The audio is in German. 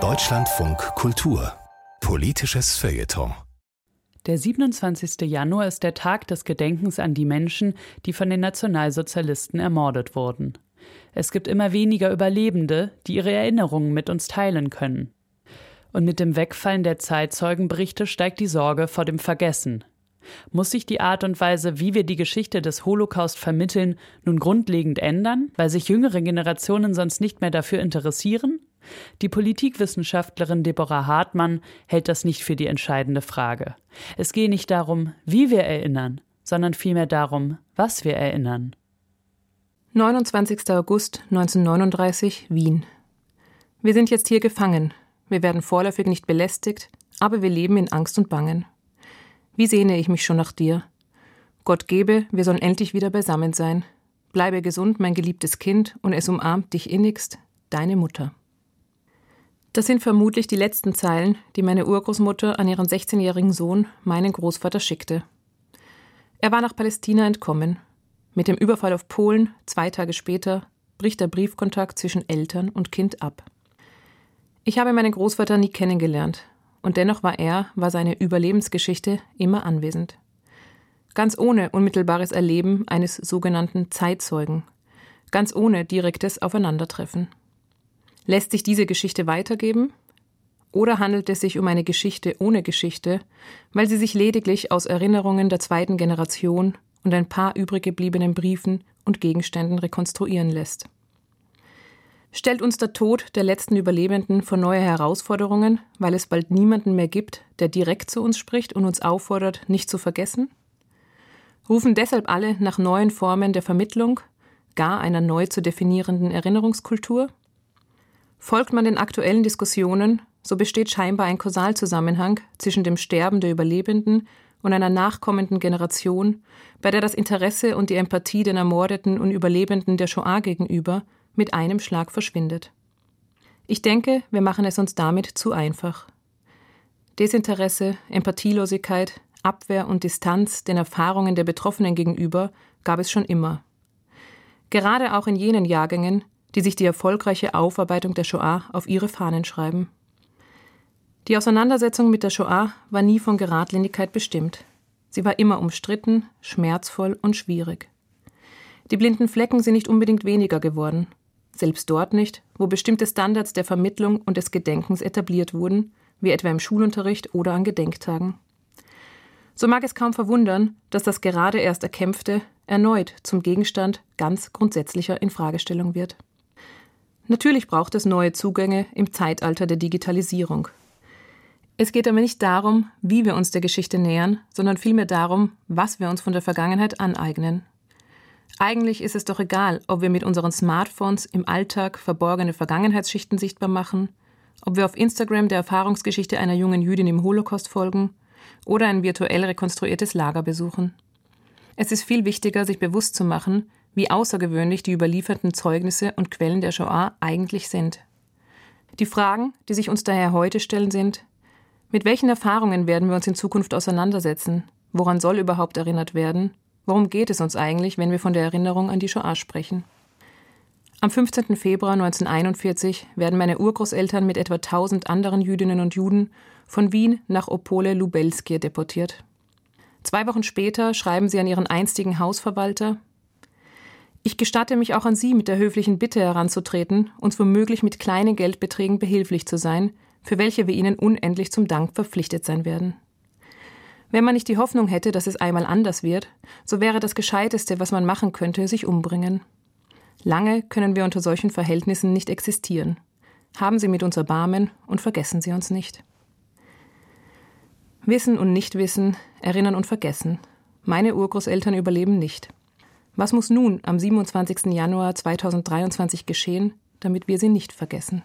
Deutschlandfunk Kultur Politisches Feuilleton der 27. Januar ist der Tag des Gedenkens an die Menschen, die von den Nationalsozialisten ermordet wurden. Es gibt immer weniger Überlebende, die ihre Erinnerungen mit uns teilen können. Und mit dem Wegfallen der Zeitzeugenberichte steigt die Sorge vor dem Vergessen. Muss sich die Art und Weise, wie wir die Geschichte des Holocaust vermitteln, nun grundlegend ändern, weil sich jüngere Generationen sonst nicht mehr dafür interessieren? Die Politikwissenschaftlerin Deborah Hartmann hält das nicht für die entscheidende Frage. Es gehe nicht darum, wie wir erinnern, sondern vielmehr darum, was wir erinnern. 29. August 1939 Wien. Wir sind jetzt hier gefangen. Wir werden vorläufig nicht belästigt, aber wir leben in Angst und Bangen. Wie sehne ich mich schon nach dir? Gott gebe, wir sollen endlich wieder beisammen sein. Bleibe gesund, mein geliebtes Kind, und es umarmt dich innigst, deine Mutter. Das sind vermutlich die letzten Zeilen, die meine Urgroßmutter an ihren 16-jährigen Sohn, meinen Großvater, schickte. Er war nach Palästina entkommen. Mit dem Überfall auf Polen, zwei Tage später, bricht der Briefkontakt zwischen Eltern und Kind ab. Ich habe meinen Großvater nie kennengelernt, und dennoch war er, war seine Überlebensgeschichte immer anwesend. Ganz ohne unmittelbares Erleben eines sogenannten Zeitzeugen, ganz ohne direktes Aufeinandertreffen. Lässt sich diese Geschichte weitergeben? Oder handelt es sich um eine Geschichte ohne Geschichte, weil sie sich lediglich aus Erinnerungen der zweiten Generation und ein paar übrig gebliebenen Briefen und Gegenständen rekonstruieren lässt? Stellt uns der Tod der letzten Überlebenden vor neue Herausforderungen, weil es bald niemanden mehr gibt, der direkt zu uns spricht und uns auffordert, nicht zu vergessen? Rufen deshalb alle nach neuen Formen der Vermittlung, gar einer neu zu definierenden Erinnerungskultur? Folgt man den aktuellen Diskussionen, so besteht scheinbar ein Kausalzusammenhang zwischen dem Sterben der Überlebenden und einer nachkommenden Generation, bei der das Interesse und die Empathie den Ermordeten und Überlebenden der Shoah gegenüber mit einem Schlag verschwindet. Ich denke, wir machen es uns damit zu einfach. Desinteresse, Empathielosigkeit, Abwehr und Distanz den Erfahrungen der Betroffenen gegenüber gab es schon immer. Gerade auch in jenen Jahrgängen, die sich die erfolgreiche Aufarbeitung der Shoah auf ihre Fahnen schreiben. Die Auseinandersetzung mit der Shoah war nie von Geradlinigkeit bestimmt. Sie war immer umstritten, schmerzvoll und schwierig. Die blinden Flecken sind nicht unbedingt weniger geworden. Selbst dort nicht, wo bestimmte Standards der Vermittlung und des Gedenkens etabliert wurden, wie etwa im Schulunterricht oder an Gedenktagen. So mag es kaum verwundern, dass das gerade erst Erkämpfte erneut zum Gegenstand ganz grundsätzlicher Infragestellung wird. Natürlich braucht es neue Zugänge im Zeitalter der Digitalisierung. Es geht aber nicht darum, wie wir uns der Geschichte nähern, sondern vielmehr darum, was wir uns von der Vergangenheit aneignen. Eigentlich ist es doch egal, ob wir mit unseren Smartphones im Alltag verborgene Vergangenheitsschichten sichtbar machen, ob wir auf Instagram der Erfahrungsgeschichte einer jungen Jüdin im Holocaust folgen oder ein virtuell rekonstruiertes Lager besuchen. Es ist viel wichtiger, sich bewusst zu machen, wie außergewöhnlich die überlieferten Zeugnisse und Quellen der Shoah eigentlich sind. Die Fragen, die sich uns daher heute stellen, sind, mit welchen Erfahrungen werden wir uns in Zukunft auseinandersetzen? Woran soll überhaupt erinnert werden? Worum geht es uns eigentlich, wenn wir von der Erinnerung an die Shoah sprechen? Am 15. Februar 1941 werden meine Urgroßeltern mit etwa 1000 anderen Jüdinnen und Juden von Wien nach Opole Lubelskie deportiert. Zwei Wochen später schreiben sie an ihren einstigen Hausverwalter, ich gestatte mich auch an Sie mit der höflichen Bitte heranzutreten, uns womöglich mit kleinen Geldbeträgen behilflich zu sein, für welche wir Ihnen unendlich zum Dank verpflichtet sein werden. Wenn man nicht die Hoffnung hätte, dass es einmal anders wird, so wäre das Gescheiteste, was man machen könnte, sich umbringen. Lange können wir unter solchen Verhältnissen nicht existieren. Haben Sie mit uns Erbarmen und vergessen Sie uns nicht. Wissen und Nichtwissen, erinnern und vergessen. Meine Urgroßeltern überleben nicht. Was muss nun am 27. Januar 2023 geschehen, damit wir sie nicht vergessen?